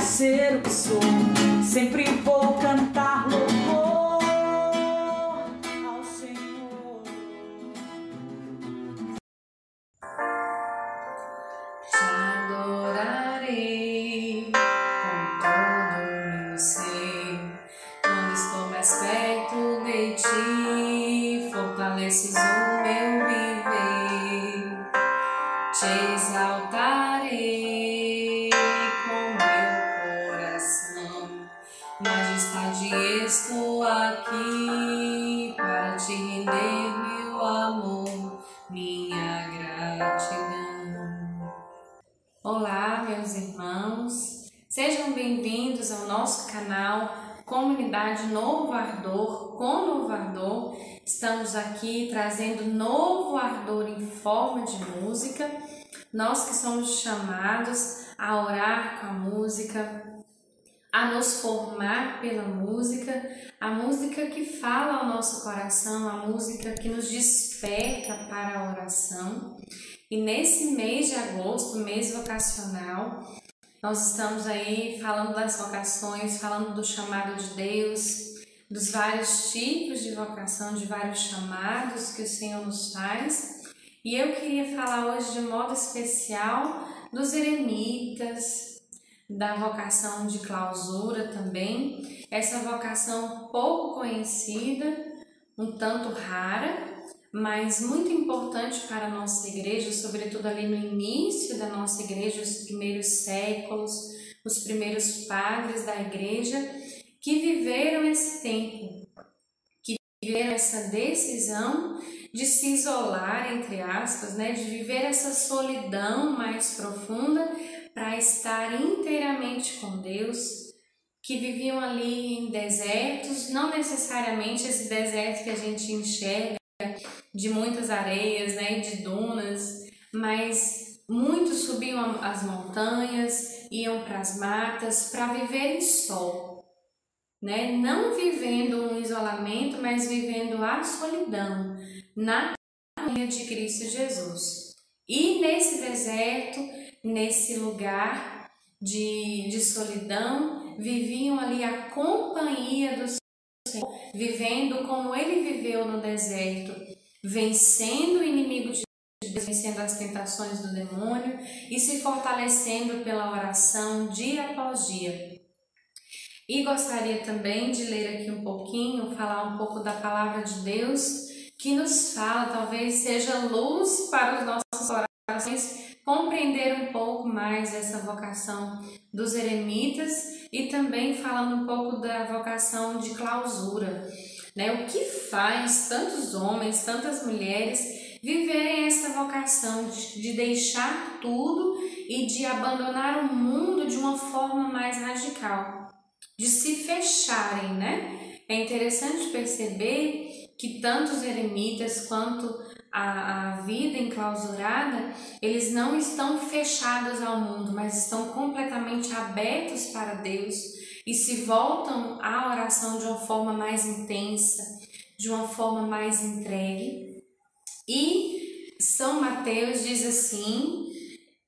ser o que sou. Meu amor, minha gratidão. Olá, meus irmãos, sejam bem-vindos ao nosso canal Comunidade Novo Ardor, com Novo Ardor. Estamos aqui trazendo novo ardor em forma de música. Nós que somos chamados a orar com a música, a nos formar pela música, a música que fala ao nosso coração, a música que nos desperta para a oração. E nesse mês de agosto, mês vocacional, nós estamos aí falando das vocações, falando do chamado de Deus, dos vários tipos de vocação, de vários chamados que o Senhor nos faz. E eu queria falar hoje de modo especial dos eremitas, da vocação de clausura também, essa vocação pouco conhecida, um tanto rara, mas muito importante para a nossa igreja, sobretudo ali no início da nossa igreja, os primeiros séculos, os primeiros padres da igreja que viveram esse tempo, que viveram essa decisão de se isolar, entre aspas, né, de viver essa solidão mais profunda para estar inteiramente com Deus, que viviam ali em desertos, não necessariamente esse deserto que a gente enxerga de muitas areias, né, de dunas, mas muitos subiam as montanhas, iam para as matas para viver em sol, né? Não vivendo um isolamento, mas vivendo a solidão na companhia de Cristo Jesus. E nesse deserto, nesse lugar de, de solidão, viviam ali a companhia do Senhor, vivendo como ele viveu no deserto, vencendo o inimigo de Deus, vencendo as tentações do demônio e se fortalecendo pela oração dia após dia. E gostaria também de ler aqui um pouquinho, falar um pouco da palavra de Deus que nos fala, talvez seja luz para os nossos corações, compreender um pouco mais essa vocação dos eremitas e também falando um pouco da vocação de clausura. Né? O que faz tantos homens, tantas mulheres viverem essa vocação de, de deixar tudo e de abandonar o mundo de uma forma mais radical, de se fecharem, né? É interessante perceber que tanto os eremitas quanto a, a vida enclausurada, eles não estão fechados ao mundo, mas estão completamente abertos para Deus e se voltam à oração de uma forma mais intensa, de uma forma mais entregue. E São Mateus diz assim,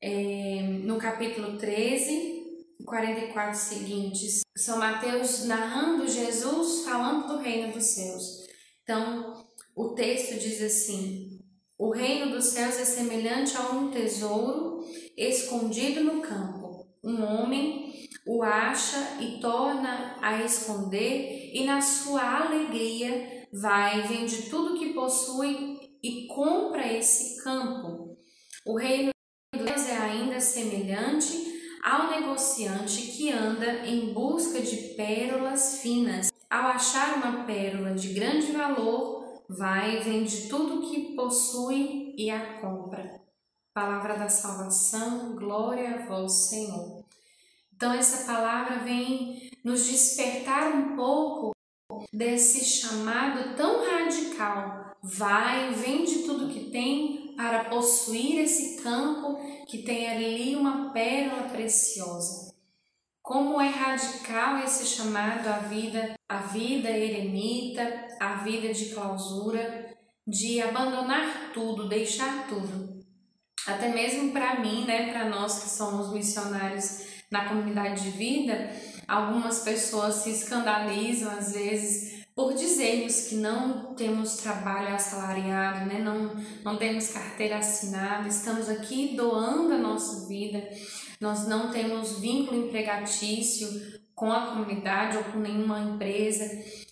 é, no capítulo 13, 44 seguintes, São Mateus narrando Jesus falando do reino dos céus. Então, o texto diz assim: O reino dos céus é semelhante a um tesouro escondido no campo. Um homem o acha e torna a esconder, e na sua alegria vai, vende tudo que possui e compra esse campo. O reino de Deus é ainda semelhante ao negociante que anda em busca de pérolas finas. Ao achar uma pérola de grande valor, vai, vende tudo que possui e a compra. Palavra da salvação, glória a vós, Senhor. Então, essa palavra vem nos despertar um pouco desse chamado tão radical. Vai, vende tudo que tem para possuir esse campo que tem ali uma pérola preciosa. Como é radical esse chamado à vida, à vida eremita, à vida de clausura, de abandonar tudo, deixar tudo. Até mesmo para mim, né, para nós que somos missionários na comunidade de vida, algumas pessoas se escandalizam às vezes por dizermos que não temos trabalho assalariado, né? não, não temos carteira assinada, estamos aqui doando a nossa vida, nós não temos vínculo empregatício com a comunidade ou com nenhuma empresa.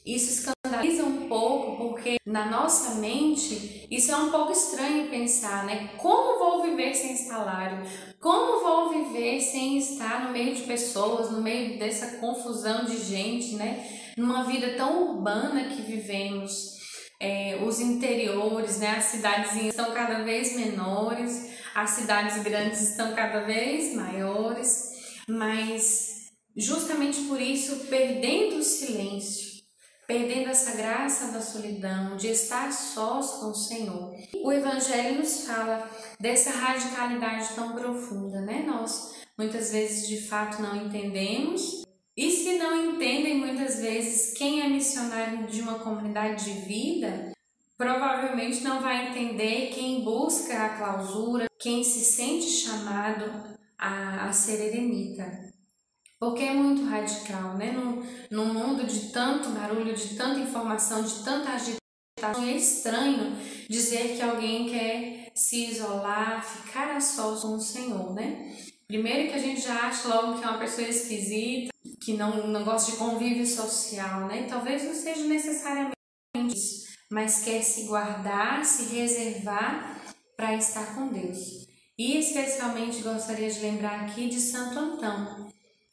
Isso escandaliza um pouco porque na nossa mente isso é um pouco estranho pensar, né? Como vou viver sem salário? Como vou viver sem estar no meio de pessoas, no meio dessa confusão de gente, né? Numa vida tão urbana que vivemos. É, os interiores, né? As cidades estão cada vez menores, as cidades grandes estão cada vez maiores, mas justamente por isso, perdendo o silêncio, perdendo essa graça da solidão, de estar sós com o Senhor. O Evangelho nos fala dessa radicalidade tão profunda, né? Nós muitas vezes de fato não entendemos. E se muitas vezes quem é missionário de uma comunidade de vida, provavelmente não vai entender quem busca a clausura, quem se sente chamado a, a ser eremita. Porque é muito radical, né? Num, num mundo de tanto barulho, de tanta informação, de tanta agitação, é estranho dizer que alguém quer se isolar, ficar a sós com o Senhor, né? Primeiro que a gente já acha logo que é uma pessoa esquisita, que não, não gosta de convívio social, né? Talvez não seja necessariamente isso, mas quer se guardar, se reservar para estar com Deus. E especialmente gostaria de lembrar aqui de Santo Antão,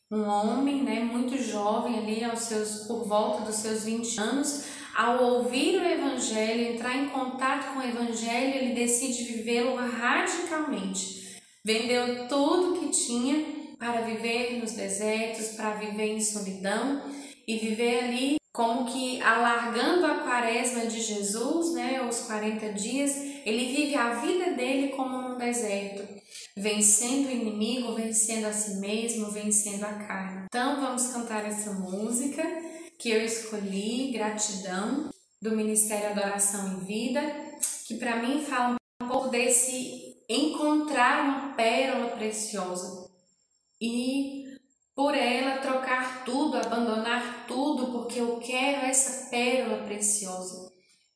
um homem, né, muito jovem ali, aos seus, por volta dos seus 20 anos, ao ouvir o evangelho, entrar em contato com o evangelho, ele decide vivê-lo radicalmente. Vendeu tudo que tinha para viver nos desertos, para viver em solidão e viver ali como que alargando a quaresma de Jesus, né, os 40 dias, ele vive a vida dele como num deserto, vencendo o inimigo, vencendo a si mesmo, vencendo a carne. Então vamos cantar essa música que eu escolhi, Gratidão, do Ministério Adoração e Vida, que para mim fala um pouco desse encontrar uma pérola preciosa e por ela trocar tudo, abandonar tudo, porque eu quero essa pérola preciosa.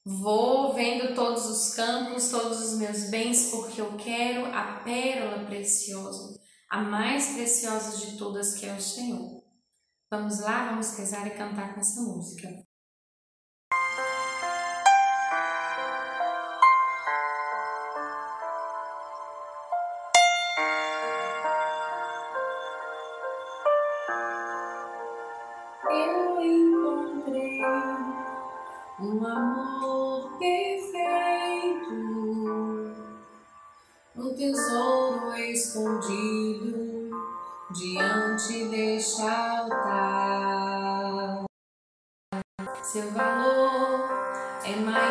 Vou vendo todos os campos, todos os meus bens, porque eu quero a pérola preciosa, a mais preciosa de todas, que é o Senhor. Vamos lá, vamos rezar e cantar com essa música. Diante deste altar. Seu valor é maior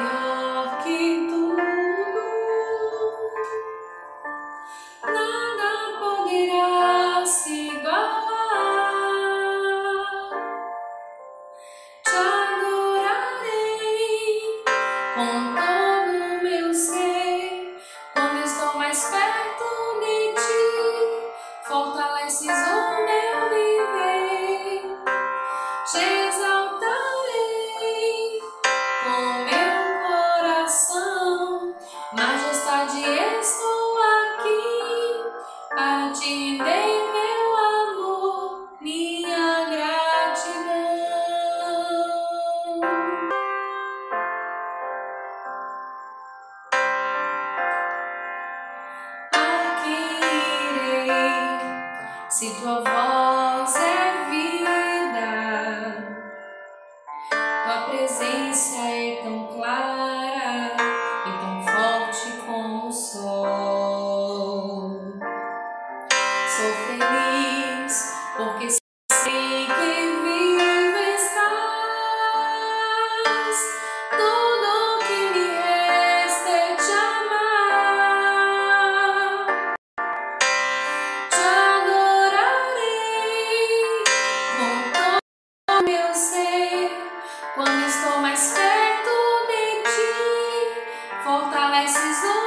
preciso Se tua voz esses.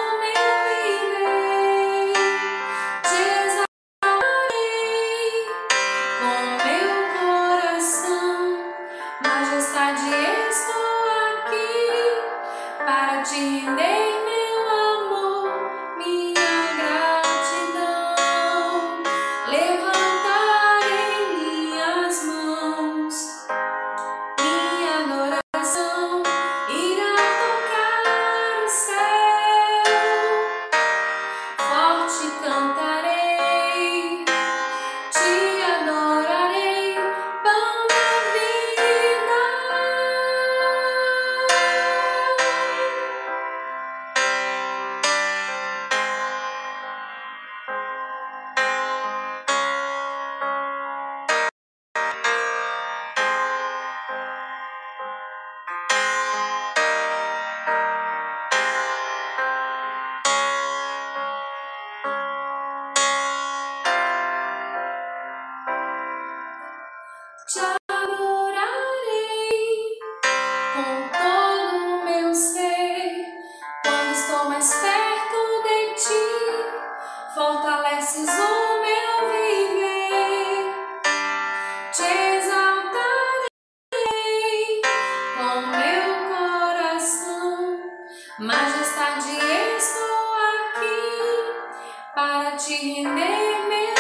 Para te render meu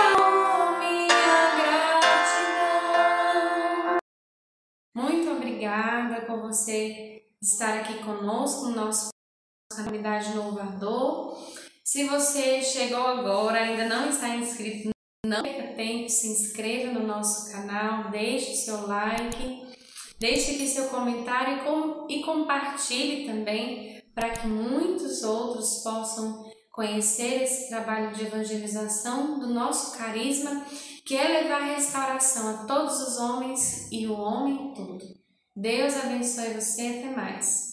amor, minha gratidão. Muito obrigada por você estar aqui conosco no nosso comunidade Louvador. Se você chegou agora, ainda não está inscrito, não perca tempo, se inscreva no nosso canal, deixe seu like, deixe aqui seu comentário e, com, e compartilhe também para que muitos outros possam conhecer esse trabalho de evangelização do nosso carisma, que é levar restauração a todos os homens e o homem todo. Deus abençoe você, até mais.